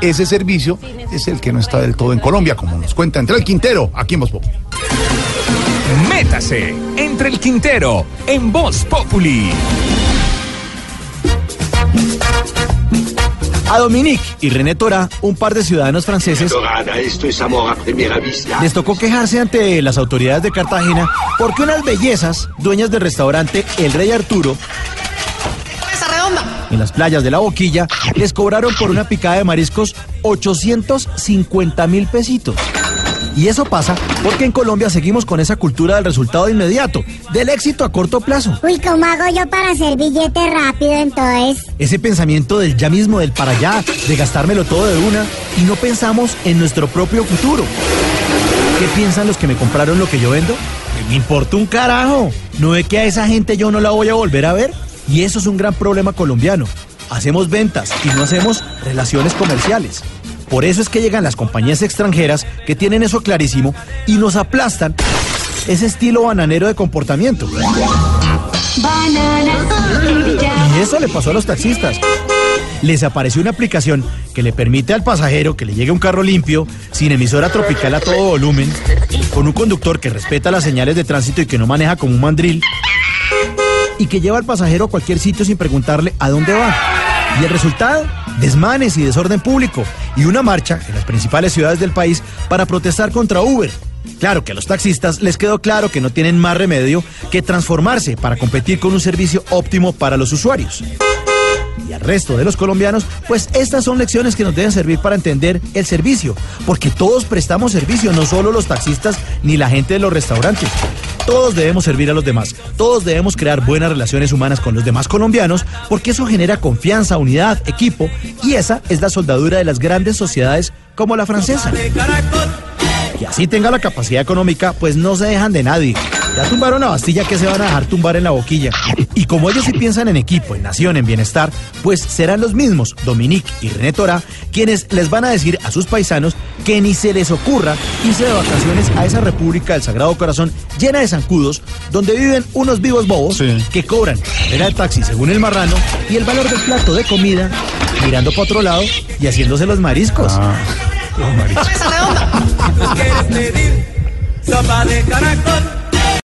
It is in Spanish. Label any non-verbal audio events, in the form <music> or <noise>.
Ese servicio es el que no está del todo en Colombia, como nos cuenta Entre el Quintero, aquí en Voz Populi. Métase entre el Quintero en Voz Populi. A Dominique y René Tora, un par de ciudadanos franceses, esto es amor a primera vista. les tocó quejarse ante las autoridades de Cartagena porque unas bellezas, dueñas del restaurante El Rey Arturo, en las playas de la Boquilla, les cobraron por una picada de mariscos 850 mil pesitos. Y eso pasa porque en Colombia seguimos con esa cultura del resultado inmediato, del éxito a corto plazo. Uy, ¿cómo hago yo para hacer billete rápido entonces? Ese pensamiento del ya mismo, del para allá, de gastármelo todo de una, y no pensamos en nuestro propio futuro. ¿Qué piensan los que me compraron lo que yo vendo? Me importa un carajo. ¿No ve que a esa gente yo no la voy a volver a ver? Y eso es un gran problema colombiano. Hacemos ventas y no hacemos relaciones comerciales. Por eso es que llegan las compañías extranjeras que tienen eso clarísimo y nos aplastan ese estilo bananero de comportamiento. Y eso le pasó a los taxistas. Les apareció una aplicación que le permite al pasajero que le llegue un carro limpio, sin emisora tropical a todo volumen, con un conductor que respeta las señales de tránsito y que no maneja como un mandril, y que lleva al pasajero a cualquier sitio sin preguntarle a dónde va. Y el resultado, desmanes y desorden público y una marcha en las principales ciudades del país para protestar contra Uber. Claro que a los taxistas les quedó claro que no tienen más remedio que transformarse para competir con un servicio óptimo para los usuarios. Y al resto de los colombianos, pues estas son lecciones que nos deben servir para entender el servicio, porque todos prestamos servicio, no solo los taxistas ni la gente de los restaurantes. Todos debemos servir a los demás, todos debemos crear buenas relaciones humanas con los demás colombianos, porque eso genera confianza, unidad, equipo, y esa es la soldadura de las grandes sociedades como la francesa. Y así tenga la capacidad económica, pues no se dejan de nadie. Ya tumbaron a Bastilla que se van a dejar tumbar en la boquilla. Y como ellos sí piensan en equipo, en nación, en bienestar, pues serán los mismos, Dominique y René Torá, quienes les van a decir a sus paisanos que ni se les ocurra irse de vacaciones a esa República del Sagrado Corazón llena de zancudos, donde viven unos vivos bobos que cobran era el taxi según el marrano y el valor del plato de comida, mirando para otro lado y haciéndose los mariscos. <laughs> ¿Quieres pedir sopa de caracol?